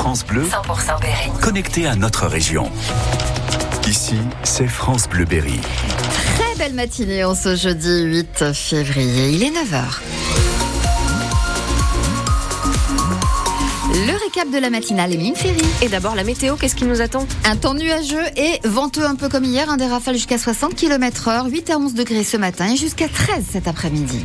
France Bleu, 100% Berry. connecté à notre région. Ici, c'est France Bleu Berry. Très belle matinée en ce jeudi 8 février. Il est 9h. Le récap de la matinale, Emeline Ferry. Et d'abord la météo, qu'est-ce qui nous attend? Un temps nuageux et venteux un peu comme hier, un des rafales jusqu'à 60 km heure, 8 à 11 degrés ce matin et jusqu'à 13 cet après-midi.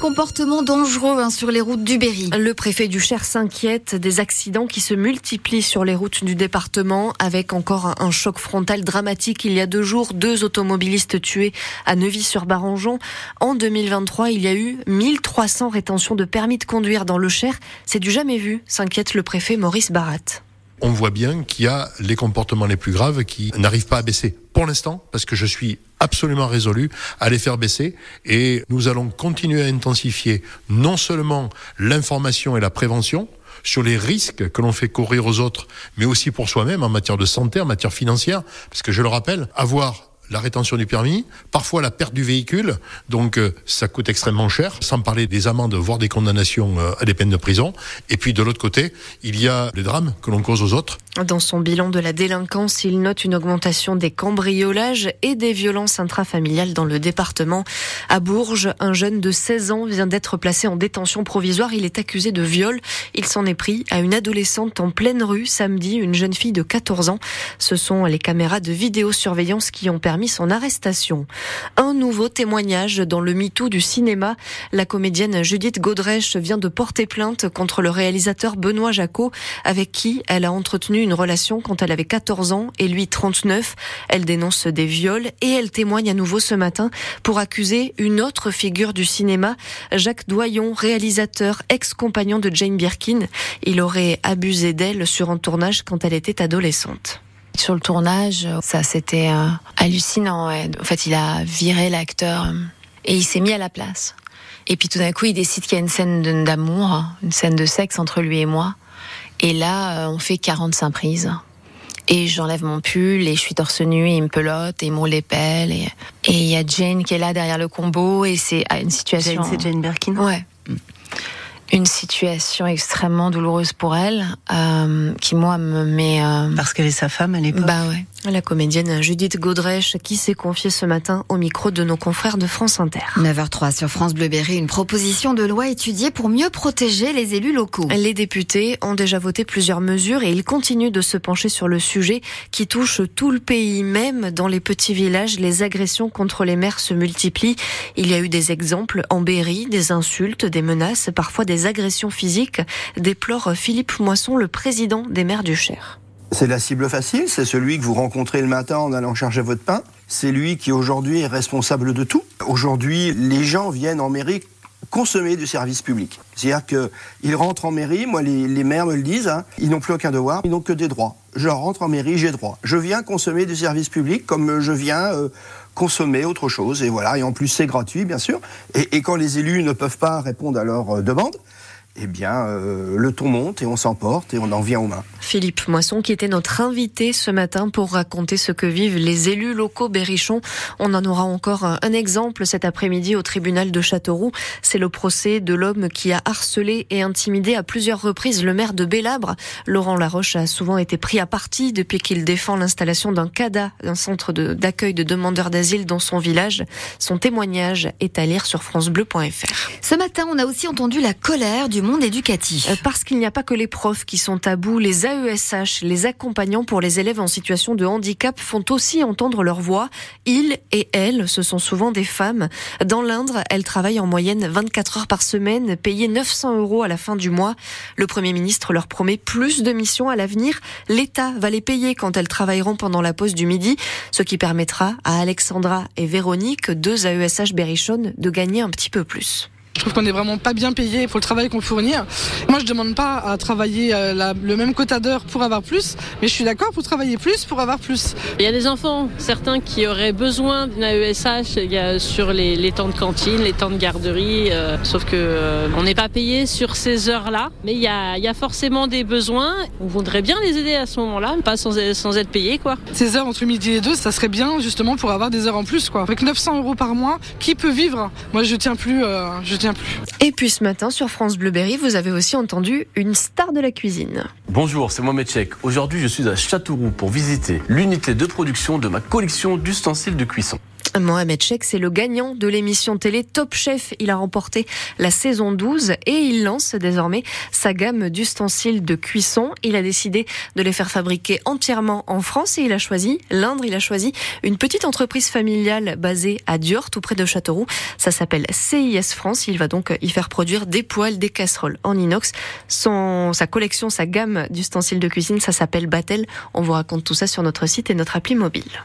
Comportements dangereux hein, sur les routes du Berry. Le préfet du Cher s'inquiète des accidents qui se multiplient sur les routes du département avec encore un, un choc frontal dramatique. Il y a deux jours, deux automobilistes tués à Neuvy-sur-Barangeon. En 2023, il y a eu 1300 rétentions de permis de conduire dans le Cher. C'est du jamais vu, s'inquiète le préfet Maurice Barat. On voit bien qu'il y a les comportements les plus graves qui n'arrivent pas à baisser. Pour l'instant, parce que je suis absolument résolu à les faire baisser et nous allons continuer à intensifier non seulement l'information et la prévention, sur les risques que l'on fait courir aux autres, mais aussi pour soi-même en matière de santé, en matière financière, parce que je le rappelle, avoir la rétention du permis, parfois la perte du véhicule, donc euh, ça coûte extrêmement cher, sans parler des amendes, voire des condamnations euh, à des peines de prison. Et puis de l'autre côté, il y a les drames que l'on cause aux autres. Dans son bilan de la délinquance, il note une augmentation des cambriolages et des violences intrafamiliales dans le département. À Bourges, un jeune de 16 ans vient d'être placé en détention provisoire. Il est accusé de viol. Il s'en est pris à une adolescente en pleine rue samedi, une jeune fille de 14 ans. Ce sont les caméras de vidéosurveillance qui ont permis son arrestation. Un nouveau témoignage dans le MeToo du cinéma. La comédienne Judith Godrèche vient de porter plainte contre le réalisateur Benoît Jacot, avec qui elle a entretenu une relation quand elle avait 14 ans et lui 39. Elle dénonce des viols et elle témoigne à nouveau ce matin pour accuser une autre figure du cinéma, Jacques Doyon, réalisateur, ex-compagnon de Jane Birkin. Il aurait abusé d'elle sur un tournage quand elle était adolescente. Sur le tournage, ça c'était euh, hallucinant. ouais. En fait, il a viré l'acteur euh, et il s'est mis à la place. Et puis tout d'un coup, il décide qu'il y a une scène d'amour, une scène de sexe entre lui et moi. Et là, euh, on fait 45 prises. Et j'enlève mon pull et je suis torse nu et il me pelote et il me roule les pelles. Et et il y a Jane qui est là derrière le combo et c'est ah, une situation. Jane, c'est Jane Birkin. Ouais. Une situation extrêmement douloureuse pour elle, euh, qui moi me met. euh, Parce qu'elle est sa femme à l'époque. bah ouais. La comédienne Judith Godrèche qui s'est confiée ce matin au micro de nos confrères de France Inter. 9h03 sur France Bleu Berry, une proposition de loi étudiée pour mieux protéger les élus locaux. Les députés ont déjà voté plusieurs mesures et ils continuent de se pencher sur le sujet qui touche tout le pays. Même dans les petits villages, les agressions contre les maires se multiplient. Il y a eu des exemples en Berry, des insultes, des menaces, parfois des agressions physiques, déplore Philippe Moisson, le président des maires du Cher. C'est la cible facile, c'est celui que vous rencontrez le matin en allant chercher votre pain. C'est lui qui aujourd'hui est responsable de tout. Aujourd'hui, les gens viennent en mairie consommer du service public. C'est-à-dire qu'ils rentrent en mairie, moi les, maires me le disent, hein, ils n'ont plus aucun devoir, ils n'ont que des droits. Je rentre en mairie, j'ai droit. Je viens consommer du service public comme je viens euh, consommer autre chose. Et voilà, et en plus c'est gratuit bien sûr. Et, et quand les élus ne peuvent pas répondre à leurs euh, demandes, eh bien euh, le ton monte et on s'emporte et on en vient aux mains. Philippe Moisson, qui était notre invité ce matin pour raconter ce que vivent les élus locaux berrichons. On en aura encore un un exemple cet après-midi au tribunal de Châteauroux. C'est le procès de l'homme qui a harcelé et intimidé à plusieurs reprises le maire de Bélabre. Laurent Laroche a souvent été pris à partie depuis qu'il défend l'installation d'un CADA, un centre de- d'accueil de, demandeurs d'asile dans son village. Son témoignage est à lire sur francebleu.fr. Ce matin, on a aussi entendu la colère du monde éducatif. Euh, Parce qu'il n'y a pas que les profs qui sont à bout, les AESH, les accompagnants pour les élèves en situation de handicap font aussi entendre leur voix. Ils et elles, ce sont souvent des femmes. Dans l'Indre, elles travaillent en moyenne 24 heures par semaine, payées 900 euros à la fin du mois. Le Premier ministre leur promet plus de missions à l'avenir. L'État va les payer quand elles travailleront pendant la pause du midi, ce qui permettra à Alexandra et Véronique, deux AESH berrichonnes, de gagner un petit peu plus. Je trouve qu'on est vraiment pas bien payé pour le travail qu'on fournit. Moi, je demande pas à travailler euh, la- le même quota d'heures pour avoir plus, mais je suis d'accord pour travailler plus pour avoir plus. Il y a des enfants, certains qui auraient besoin d'une AESH il y a sur les, les temps de cantine, les temps de garderie, euh, sauf que euh, on n'est pas payé sur ces heures-là, mais il y a, il y a forcément des besoins. On voudrait bien les aider à ce moment-là, pas sans, sans être payé quoi. Ces heures entre midi et deux, ça serait bien justement pour avoir des heures en plus. Quoi. Avec 900 euros par mois, qui peut vivre? Moi, je tiens plus, euh, je tiens plus. Et puis ce matin sur France Bleu Berry, vous avez aussi entendu une star de la cuisine. Bonjour, c'est Mohamed Chek. Aujourd'hui, je suis à Châteauroux pour visiter l'unité de production de ma collection d'ustensiles de cuisson. Mohamed Chek, c'est le gagnant de l'émission télé Top Chef. Il a remporté la saison 12 et il lance désormais sa gamme d'ustensiles de cuisson. Il a décidé de les faire fabriquer entièrement en France et il a choisi l'Indre. Il a choisi une petite entreprise familiale basée à Diort, tout près de Châteauroux. Ça s'appelle CIS France. Il va donc y faire produire des poêles, des casseroles en inox. Son, sa collection, sa gamme d'ustensiles de cuisine, ça s'appelle Battel. On vous raconte tout ça sur notre site et notre appli mobile.